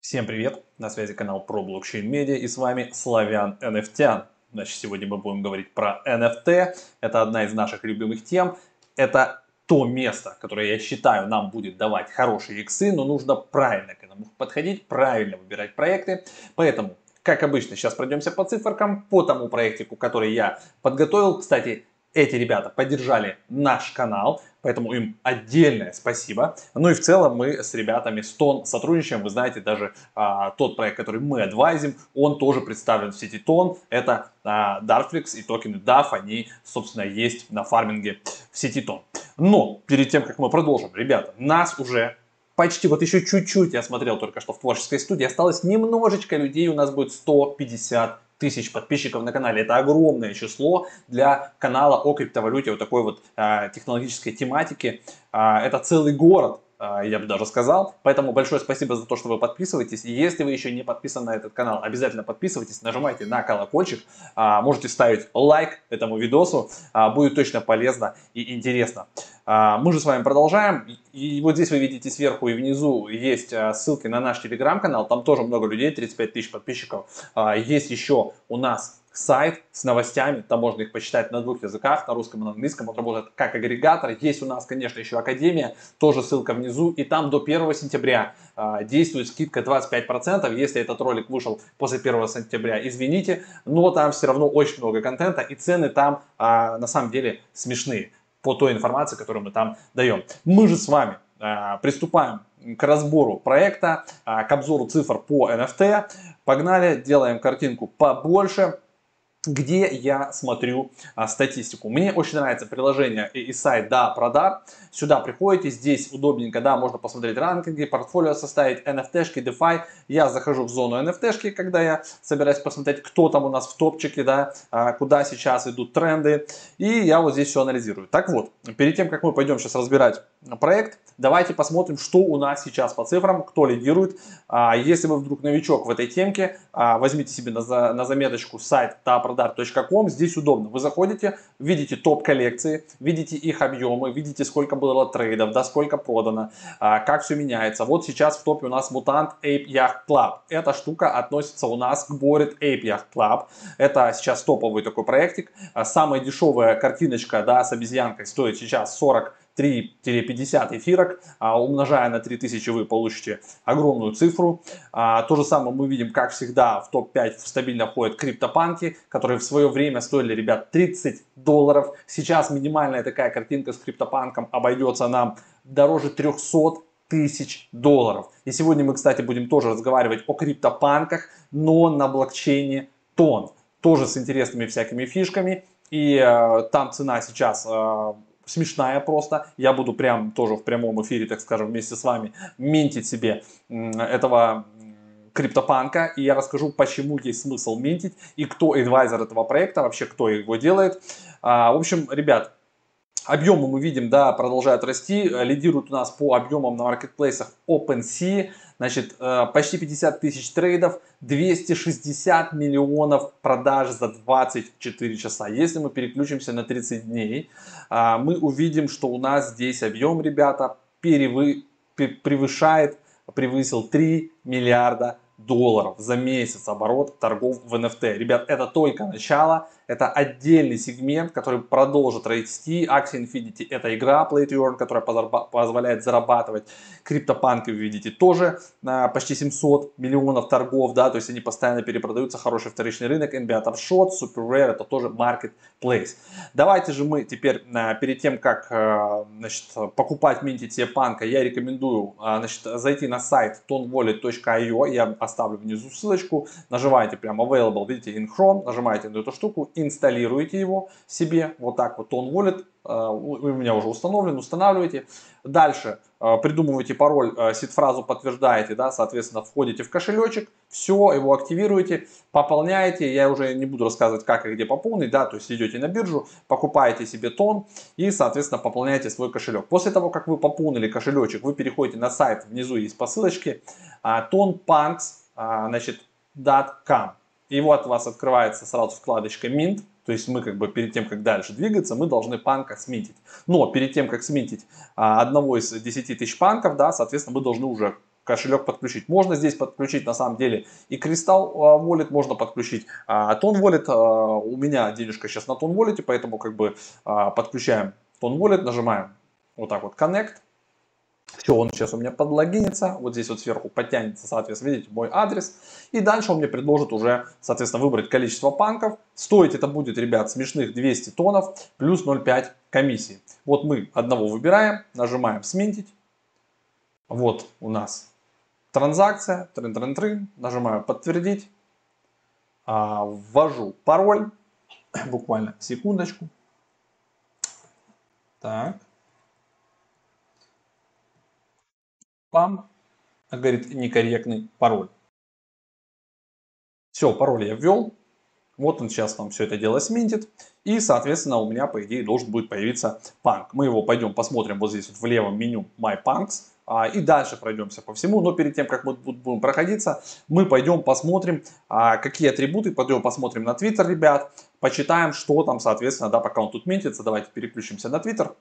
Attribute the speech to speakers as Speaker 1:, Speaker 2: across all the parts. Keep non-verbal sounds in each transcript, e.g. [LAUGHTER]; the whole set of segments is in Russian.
Speaker 1: Всем привет! На связи канал про блокчейн медиа и с вами Славян NFT. Значит, сегодня мы будем говорить про NFT. Это одна из наших любимых тем. Это то место, которое я считаю нам будет давать хорошие иксы, но нужно правильно к этому подходить, правильно выбирать проекты. Поэтому, как обычно, сейчас пройдемся по циферкам, по тому проектику, который я подготовил. Кстати, эти ребята поддержали наш канал, поэтому им отдельное спасибо. Ну и в целом мы с ребятами Stone сотрудничаем. Вы знаете, даже а, тот проект, который мы адвайзим, он тоже представлен в сети Тон. Это а, Dartflix и токены DAF, они, собственно, есть на фарминге в сети Тон. Но перед тем, как мы продолжим, ребята, нас уже почти, вот еще чуть-чуть, я смотрел только что в творческой студии, осталось немножечко людей, у нас будет 150 тысяч подписчиков на канале. Это огромное число для канала о криптовалюте, вот такой вот э, технологической тематики. Э, это целый город, э, я бы даже сказал. Поэтому большое спасибо за то, что вы подписываетесь. И если вы еще не подписаны на этот канал, обязательно подписывайтесь, нажимайте на колокольчик. Можете ставить лайк этому видосу. Будет точно полезно и интересно. А, мы же с вами продолжаем. И вот здесь вы видите сверху и внизу есть а, ссылки на наш телеграм-канал. Там тоже много людей, 35 тысяч подписчиков. А, есть еще у нас сайт с новостями, там можно их почитать на двух языках, на русском и на английском, он работает как агрегатор. Есть у нас, конечно, еще Академия, тоже ссылка внизу, и там до 1 сентября э, действует скидка 25%, если этот ролик вышел после 1 сентября, извините, но там все равно очень много контента, и цены там э, на самом деле смешные по той информации, которую мы там даем. Мы же с вами э, приступаем к разбору проекта, э, к обзору цифр по NFT. Погнали, делаем картинку побольше где я смотрю а, статистику. Мне очень нравится приложение и, сайт Да Продар. Сюда приходите, здесь удобненько, да, можно посмотреть ранкинги, портфолио составить, NFT-шки, DeFi. Я захожу в зону NFT-шки, когда я собираюсь посмотреть, кто там у нас в топчике, да, а, куда сейчас идут тренды. И я вот здесь все анализирую. Так вот, перед тем, как мы пойдем сейчас разбирать проект, давайте посмотрим, что у нас сейчас по цифрам, кто лидирует. А, если вы вдруг новичок в этой темке, а, возьмите себе на, заметочку сайт Да radar.com. Здесь удобно. Вы заходите, видите топ коллекции, видите их объемы, видите сколько было трейдов, да, сколько продано, а, как все меняется. Вот сейчас в топе у нас Mutant Ape Yacht Club. Эта штука относится у нас к Bored Ape Yacht Club. Это сейчас топовый такой проектик. Самая дешевая картиночка да, с обезьянкой стоит сейчас 40 3-50 эфирок, а, умножая на 3000 вы получите огромную цифру. А, то же самое мы видим, как всегда, в топ-5 стабильно входят криптопанки, которые в свое время стоили, ребят, 30 долларов. Сейчас минимальная такая картинка с криптопанком обойдется нам дороже 300 тысяч долларов. И сегодня мы, кстати, будем тоже разговаривать о криптопанках, но на блокчейне Тон. Тоже с интересными всякими фишками. И э, там цена сейчас э, смешная просто. Я буду прям тоже в прямом эфире, так скажем, вместе с вами минтить себе этого криптопанка, и я расскажу, почему есть смысл минтить, и кто адвайзер этого проекта, вообще кто его делает. А, в общем, ребят, Объемы мы видим, да, продолжают расти. Лидирует у нас по объемам на маркетплейсах OpenSea. Значит, э, почти 50 тысяч трейдов, 260 миллионов продаж за 24 часа. Если мы переключимся на 30 дней, а, мы увидим, что у нас здесь объем, ребята, перевы, превышает, превысил 3 миллиарда долларов за месяц оборот торгов в NFT. Ребят, это только начало. Это отдельный сегмент, который продолжит расти. Axie Infinity это игра Play to Earn, которая позволяет зарабатывать. Криптопанки вы видите тоже на почти 700 миллионов торгов, да, то есть они постоянно перепродаются, хороший вторичный рынок. NBA Top Shot, Super Rare это тоже Marketplace. Давайте же мы теперь перед тем, как э, значит, покупать, минтить себе панка, я рекомендую значит, зайти на сайт tonwallet.io, я оставлю внизу ссылочку, нажимаете прямо available, видите, in Chrome, нажимаете на эту штуку инсталируете его себе, вот так вот он Wallet, э, у меня уже установлен, устанавливаете. Дальше э, придумываете пароль, э, сид-фразу подтверждаете, да, соответственно, входите в кошелечек, все, его активируете, пополняете, я уже не буду рассказывать, как и где пополнить, да, то есть идете на биржу, покупаете себе тон и, соответственно, пополняете свой кошелек. После того, как вы пополнили кошелечек, вы переходите на сайт, внизу есть по ссылочке, tonpunks, значит, .com. И вот у вас открывается сразу вкладочка Mint, то есть мы как бы перед тем, как дальше двигаться, мы должны панка сминтить. Но перед тем, как сминтить а, одного из 10 тысяч панков, да, соответственно, мы должны уже кошелек подключить. Можно здесь подключить на самом деле и Crystal Wallet, можно подключить Ton Wallet. У меня денежка сейчас на Ton Wallet, поэтому как бы подключаем Ton Wallet, нажимаем вот так вот Connect. Все, он сейчас у меня подлогинится, вот здесь вот сверху подтянется, соответственно, видите, мой адрес. И дальше он мне предложит уже, соответственно, выбрать количество панков. Стоить это будет, ребят, смешных 200 тонов плюс 0,5 комиссии. Вот мы одного выбираем, нажимаем «Сменить». Вот у нас транзакция, трын -трын -трын, нажимаю «Подтвердить». А, ввожу пароль, [CLEARS THROAT] буквально секундочку. Так. Пам. Говорит, некорректный пароль. Все, пароль я ввел. Вот он сейчас там все это дело сменит. И, соответственно, у меня, по идее, должен будет появиться панк. Мы его пойдем посмотрим вот здесь вот в левом меню My Punks. А, и дальше пройдемся по всему. Но перед тем, как мы будем проходиться, мы пойдем посмотрим, а, какие атрибуты. Пойдем посмотрим на Twitter, ребят. Почитаем, что там, соответственно, да, пока он тут ментится. Давайте переключимся на Twitter.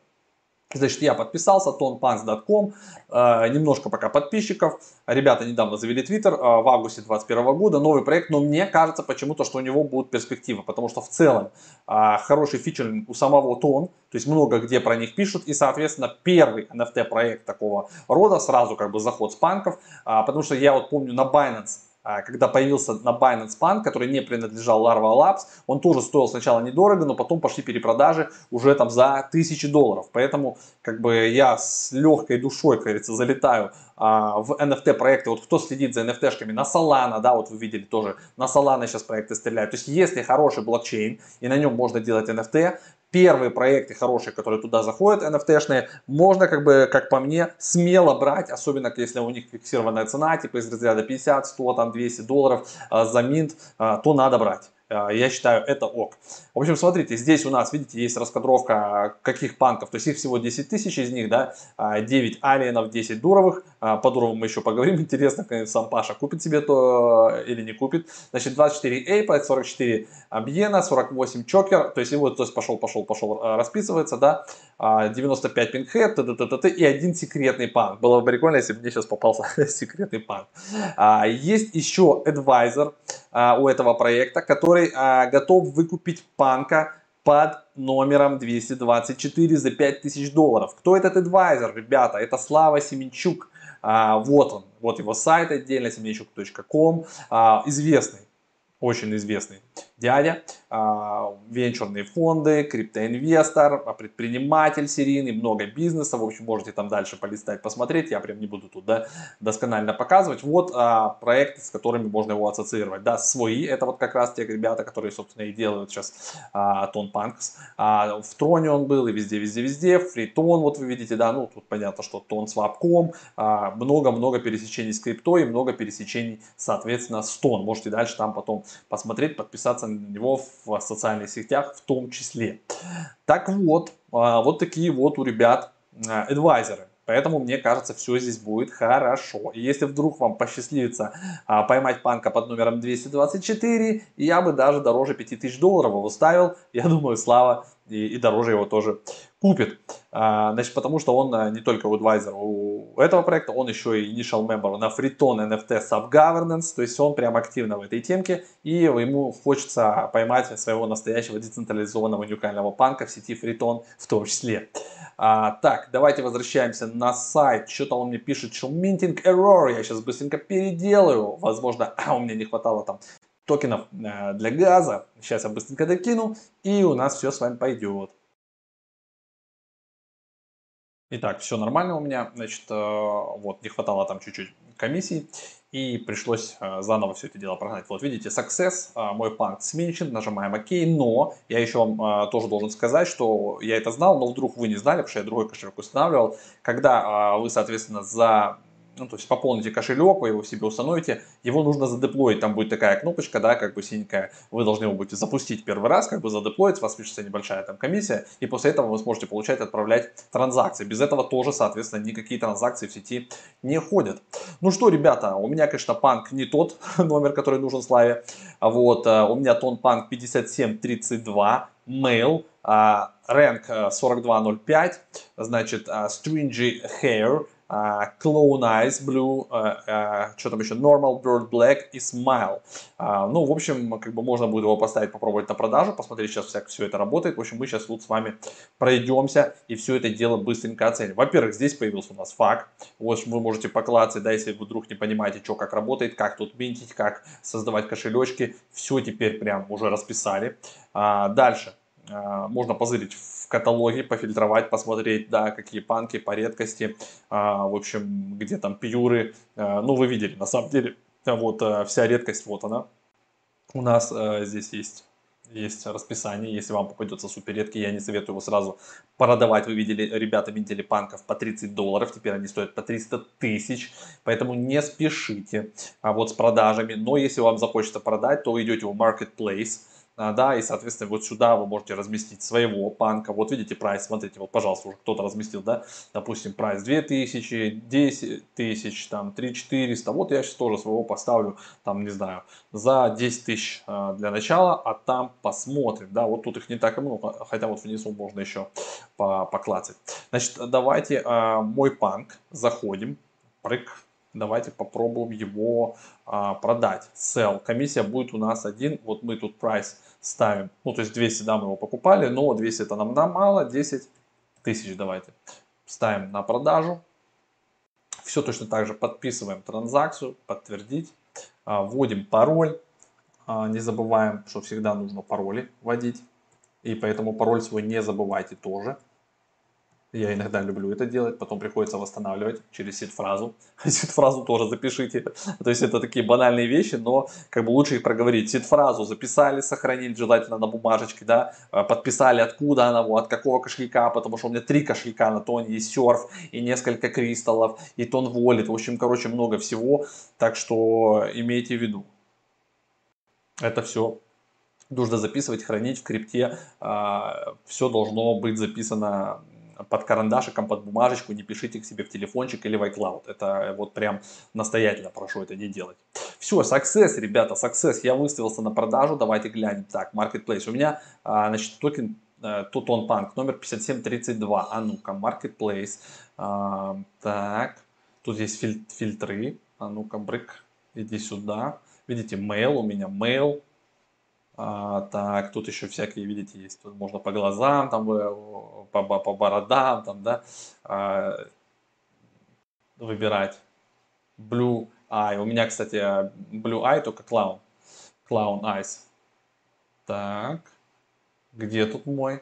Speaker 1: Значит, я подписался, tonpants.com, э, немножко пока подписчиков. Ребята недавно завели Twitter э, в августе 2021 года, новый проект, но мне кажется почему-то, что у него будут перспективы, потому что в целом э, хороший фичеринг у самого Тон, то есть много где про них пишут, и, соответственно, первый NFT проект такого рода, сразу как бы заход с панков, э, потому что я вот помню на Binance когда появился на Binance Punk, который не принадлежал Larva Labs, он тоже стоил сначала недорого, но потом пошли перепродажи уже там за тысячи долларов. Поэтому как бы я с легкой душой, как говорится, залетаю а, в NFT проекты. Вот кто следит за NFT-шками на Solana, да, вот вы видели тоже, на Solana сейчас проекты стреляют. То есть если хороший блокчейн и на нем можно делать NFT, первые проекты хорошие, которые туда заходят, NFT-шные, можно, как бы, как по мне, смело брать, особенно если у них фиксированная цена, типа из разряда 50, 100, там 200 долларов э, за минт, э, то надо брать. Э, я считаю, это ок. В общем, смотрите, здесь у нас, видите, есть раскадровка каких панков. То есть их всего 10 тысяч из них, да, 9 алиенов, 10 дуровых. По дуровым мы еще поговорим. [LAUGHS] Интересно, сам Паша купит себе то или не купит. Значит, 24 Эйпа, 44 Бьена, 48 Чокер. То есть, вот, то есть пошел, пошел, пошел расписывается, да. 95 Пинкхед, т, т, т, т, и один секретный панк. Было бы прикольно, если бы мне сейчас попался [LAUGHS] секретный панк. Есть еще адвайзер у этого проекта, который готов выкупить панка под номером 224 за 5000 долларов. Кто этот адвайзер, ребята? Это Слава Семенчук. Вот он, вот его сайт отдельно, семенчук.ком, известный, очень известный дядя, а, венчурные фонды, криптоинвестор, предприниматель серийный, много бизнеса. В общем, можете там дальше полистать, посмотреть. Я прям не буду тут да, досконально показывать. Вот а, проекты, с которыми можно его ассоциировать. Да, свои, это вот как раз те ребята, которые, собственно, и делают сейчас а, Тон Панкс. В Троне он был и везде, везде, везде. Фритон, вот вы видите, да, ну тут понятно, что Тон Свапком. Много-много пересечений с криптой и много пересечений, соответственно, с Тон. Можете дальше там потом посмотреть, подписаться на него в социальных сетях в том числе. Так вот, а, вот такие вот у ребят адвайзеры. Поэтому мне кажется, все здесь будет хорошо. И если вдруг вам посчастливится а, поймать панка под номером 224, я бы даже дороже 5000 долларов его ставил. Я думаю, Слава и, и дороже его тоже купит. А, значит, потому что он а, не только адвайзер у этого проекта, он еще и initial member на Freeton NFT Subgovernance, то есть он прям активно в этой темке, и ему хочется поймать своего настоящего децентрализованного уникального панка в сети Freeton в том числе. А, так, давайте возвращаемся на сайт. Что-то он мне пишет, что minting error. Я сейчас быстренько переделаю. Возможно, [CLEARS THROAT] у меня не хватало там токенов э, для газа. Сейчас я быстренько докину, и у нас все с вами пойдет. Итак, все нормально у меня, значит, э, вот, не хватало там чуть-чуть комиссий, и пришлось э, заново все это дело прогнать. Вот видите, success, мой панк сменщен, нажимаем ОК, но я еще вам тоже должен сказать, что я это знал, но вдруг вы не знали, потому что я другой кошелек устанавливал, когда вы, соответственно, за ну, то есть пополните кошелек, вы его себе установите, его нужно задеплоить, там будет такая кнопочка, да, как бы синенькая, вы должны его будете запустить первый раз, как бы задеплоить, у вас пишется небольшая там комиссия, и после этого вы сможете получать, отправлять транзакции. Без этого тоже, соответственно, никакие транзакции в сети не ходят. Ну что, ребята, у меня, конечно, панк не тот [LAUGHS] номер, который нужен Славе, вот, э, у меня тон панк 5732, mail, Rank 4205, значит, Stringy Hair, uh, Clone Eyes Blue, uh, uh, что там еще, Normal Bird Black и Smile. Ну, в общем, как бы можно будет его поставить, попробовать на продажу, посмотреть сейчас, как все это работает. В общем, мы сейчас тут с вами пройдемся и все это дело быстренько оценим. Во-первых, здесь появился у нас факт. Вот вы можете поклацать, да, если вы вдруг не понимаете, что как работает, как тут минтить, как создавать кошелечки. Все теперь прям уже расписали. Дальше. Uh, можно позырить в каталоге пофильтровать, посмотреть, да, какие панки по редкости, а, в общем, где там пьюры, а, ну, вы видели, на самом деле, вот а, вся редкость, вот она, у нас а, здесь есть есть расписание, если вам попадется супер редкий, я не советую его сразу продавать. Вы видели, ребята видели панков по 30 долларов, теперь они стоят по 300 тысяч, поэтому не спешите а вот с продажами. Но если вам захочется продать, то идете в Marketplace, а, да, и, соответственно, вот сюда вы можете разместить своего панка. Вот видите прайс, смотрите, вот, пожалуйста, уже кто-то разместил, да, допустим, прайс 2000, 10 тысяч, там, 3 400. Вот я сейчас тоже своего поставлю, там, не знаю, за 10 тысяч а, для начала, а там посмотрим, да, вот тут их не так много, хотя вот внизу можно еще поклацать. Значит, давайте а, мой панк, заходим, прыг, давайте попробуем его а, продать. Sell. Комиссия будет у нас один. Вот мы тут прайс ставим. Ну, то есть 200, да, мы его покупали, но 200 это нам да, мало, 10 тысяч давайте. Ставим на продажу. Все точно так же подписываем транзакцию, подтвердить. А, вводим пароль. А, не забываем, что всегда нужно пароли вводить. И поэтому пароль свой не забывайте тоже. Я иногда люблю это делать, потом приходится восстанавливать через сид-фразу. [LAUGHS] Сид-фразу тоже запишите. То есть это такие банальные вещи, но как бы лучше их проговорить. Сид-фразу записали, сохранили, желательно на бумажечке, да, а, подписали, откуда она, от какого кошелька, потому что у меня три кошелька на тоне, есть серф, и несколько кристаллов, и тон волит, в общем, короче, много всего, так что имейте в виду. Это все нужно записывать, хранить в крипте, а, все должно быть записано под карандашиком, под бумажечку, не пишите к себе в телефончик или в iCloud. Это вот прям настоятельно прошу это не делать. Все, success, ребята, success. Я выставился на продажу, давайте глянем. Так, marketplace. У меня, а, значит, токен Тутон э, Панк номер 5732. А ну-ка, marketplace. А, так, тут есть филь фильтры. А ну-ка, брык, иди сюда. Видите, mail у меня, mail, а, так, тут еще всякие, видите, есть, тут можно по глазам, там, э, по, по, бородам, там, да, а, выбирать. Blue Eye. У меня, кстати, Blue Eye только клаун. Clown Eyes. Так, где тут мой?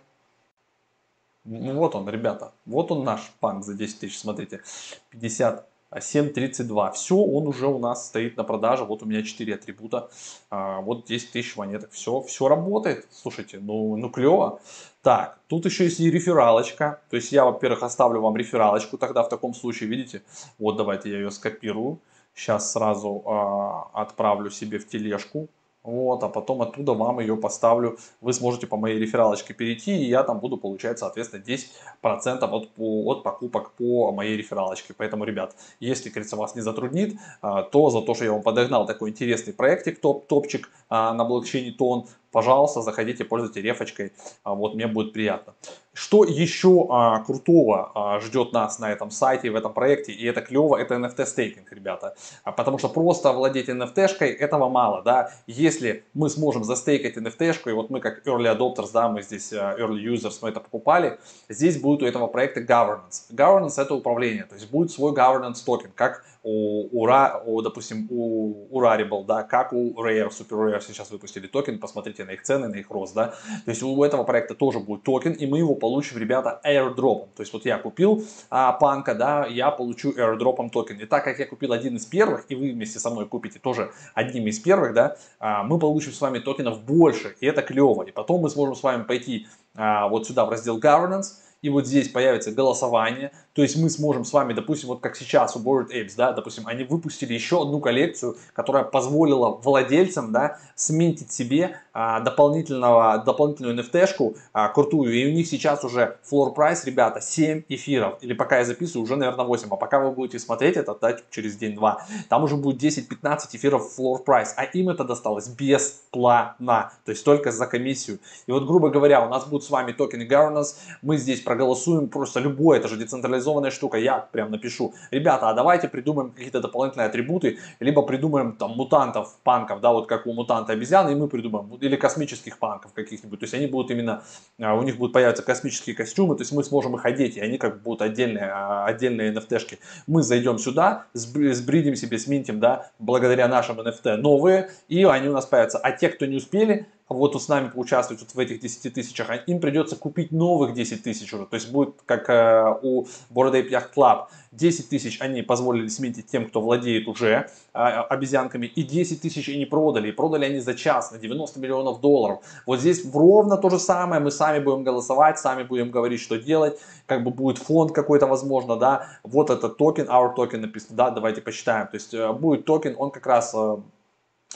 Speaker 1: Вот он, ребята. Вот он наш панк за 10 тысяч, смотрите. 50 7.32. Все, он уже у нас стоит на продаже. Вот у меня 4 атрибута. А, вот 10 тысяч монеток. Все, все работает. Слушайте, ну, ну клево. Так, тут еще есть и рефералочка. То есть я, во-первых, оставлю вам рефералочку. Тогда в таком случае, видите, вот давайте я ее скопирую. Сейчас сразу а, отправлю себе в тележку. Вот, а потом оттуда вам ее поставлю. Вы сможете по моей рефералочке перейти, и я там буду получать, соответственно, 10% от, от покупок по моей рефералочке. Поэтому, ребят, если, кажется, вас не затруднит, а, то за то, что я вам подогнал такой интересный проектик, топ, топчик а, на блокчейне Тон, пожалуйста, заходите, пользуйтесь рефочкой, а, вот мне будет приятно. Что еще а, крутого а, ждет нас на этом сайте, в этом проекте, и это клево, это NFT стейкинг, ребята. А, потому что просто владеть NFT-шкой этого мало, да. Если мы сможем застейкать NFT-шку, и вот мы как early adopters, да, мы здесь uh, early users, мы это покупали, здесь будет у этого проекта governance. Governance это управление, то есть будет свой governance токен, как у, у, у допустим, у, у Rarible, да, как у Rare, Super Rare сейчас выпустили токен, посмотрите на их цены, на их рост, да. То есть у этого проекта тоже будет токен, и мы его получим, ребята, airdrop. То есть вот я купил а, панка, да, я получу airdrop ом токен. И так как я купил один из первых, и вы вместе со мной купите тоже одним из первых, да, а, мы получим с вами токенов больше, и это клево. И потом мы сможем с вами пойти а, вот сюда в раздел governance, и вот здесь появится голосование, то есть мы сможем с вами, допустим, вот как сейчас у Bored Apes, да, допустим, они выпустили еще одну коллекцию, которая позволила владельцам, да, с mint ить себе а, дополнительного, дополнительную NFT-шку а, крутую, и у них сейчас уже floor price, ребята, 7 эфиров, или пока я записываю, уже, наверное, 8, а пока вы будете смотреть это, да, через день-два, там уже будет 10-15 эфиров floor price, а им это досталось бесплатно, то есть только за комиссию. И вот, грубо говоря, у нас будут с вами токены governance, мы здесь проголосуем, просто любой, это же децентрализованная штука, я прям напишу, ребята, а давайте придумаем какие-то дополнительные атрибуты, либо придумаем там мутантов, панков, да, вот как у мутанта обезьяны, и мы придумаем, или космических панков каких-нибудь, то есть они будут именно, а, у них будут появиться космические костюмы, то есть мы сможем их одеть, и они как будут отдельные, а, отдельные NFT-шки. Мы зайдем сюда, сбридим себе, сминтим, да, благодаря нашим NFT новые, и они у нас появятся. А те, кто не успели, вот с нами поучаствовать вот в этих 10 тысячах, а им придется купить новых 10 тысяч уже. То есть будет как э, у Bored Ape Yacht Club. 10 тысяч они позволили сметить тем, кто владеет уже э, обезьянками, и 10 тысяч они продали. И продали они за час на 90 миллионов долларов. Вот здесь ровно то же самое. Мы сами будем голосовать, сами будем говорить, что делать. Как бы будет фонд какой-то, возможно, да. Вот этот токен, our token написано, да, давайте посчитаем. То есть э, будет токен, он как раз э,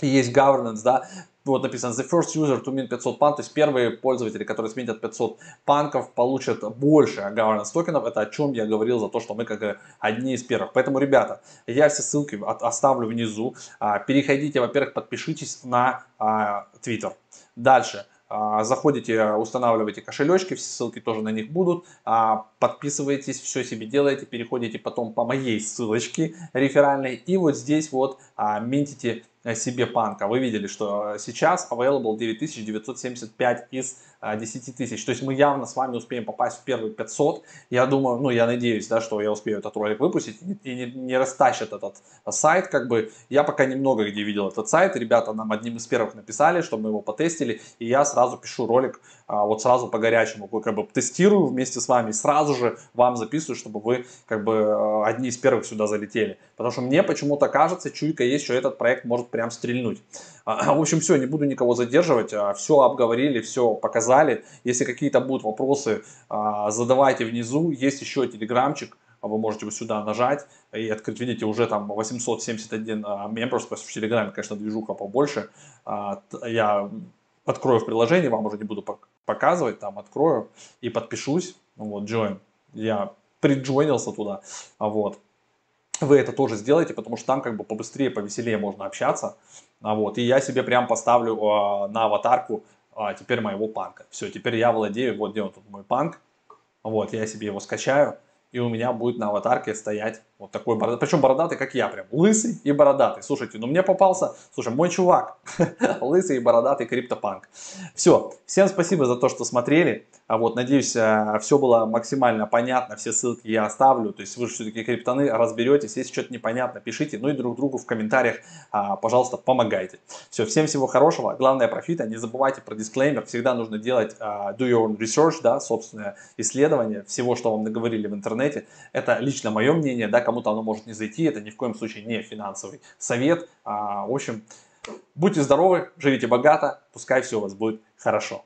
Speaker 1: есть governance, да, вот написано the first user to mint 500 панк, то есть первые пользователи, которые с mint ят 500 панков, получат больше governance токенов. Это о чем я говорил за то, что мы как одни из первых. Поэтому, ребята, я все ссылки оставлю внизу. А, переходите, во-первых, подпишитесь на а, Twitter. Дальше. А, заходите, устанавливаете кошелечки, все ссылки тоже на них будут. Подписывайтесь, все себе делаете, переходите потом по моей ссылочке реферальной. И вот здесь вот минтите Э, себе панка. Вы видели, что сейчас available 9975 из 10 э, тысяч. То есть мы явно с вами успеем попасть в первые 500. Я думаю, ну я надеюсь, да, что я успею этот ролик выпустить и не, не растащат этот сайт. Как бы я пока немного где видел этот сайт. Ребята нам одним из первых написали, чтобы мы его потестили. И я сразу пишу ролик вот сразу по горячему. Как бы тестирую вместе с вами сразу же вам записываю, чтобы вы как бы э, одни из первых сюда залетели. Потому что мне почему-то кажется, чуйка есть, что этот проект может прям стрельнуть. А, в общем, все, не буду никого задерживать, а, все обговорили, все показали. Если какие-то будут вопросы, а, задавайте внизу. Есть еще телеграмчик, вы можете вот сюда нажать и открыть, видите, уже там 871 members, в Телеграме, конечно, движуха побольше. Я открою в приложении, вам уже не буду показывать, там открою и подпишусь, вот, join. Я приджойнился туда, вот вы это тоже сделаете, потому что там как бы побыстрее, повеселее можно общаться. А вот, и я себе прям поставлю э, на аватарку э, теперь моего панка. Все, теперь я владею, вот где он тут мой панк. Вот, я себе его скачаю, и у меня будет на аватарке стоять вот такой бородатый, причем бородатый, как я прям, лысый и бородатый. Слушайте, ну мне попался, слушай, мой чувак, [LAUGHS] лысый и бородатый криптопанк. Все, всем спасибо за то, что смотрели. А вот, надеюсь, э, все было максимально понятно, все ссылки я оставлю. То есть вы же все-таки криптоны разберетесь, если что-то непонятно, пишите. Ну и друг другу в комментариях, а, пожалуйста, помогайте. Все, всем всего хорошего. Главное профита. Не забывайте про дисклеймер. Всегда нужно делать uh, do your own research, да, собственное исследование всего, что вам наговорили в интернете. Это лично мое мнение, да, кому-то оно может не зайти, это ни в коем случае не финансовый совет. А, в общем, будьте здоровы, живите богато, пускай все у вас будет хорошо.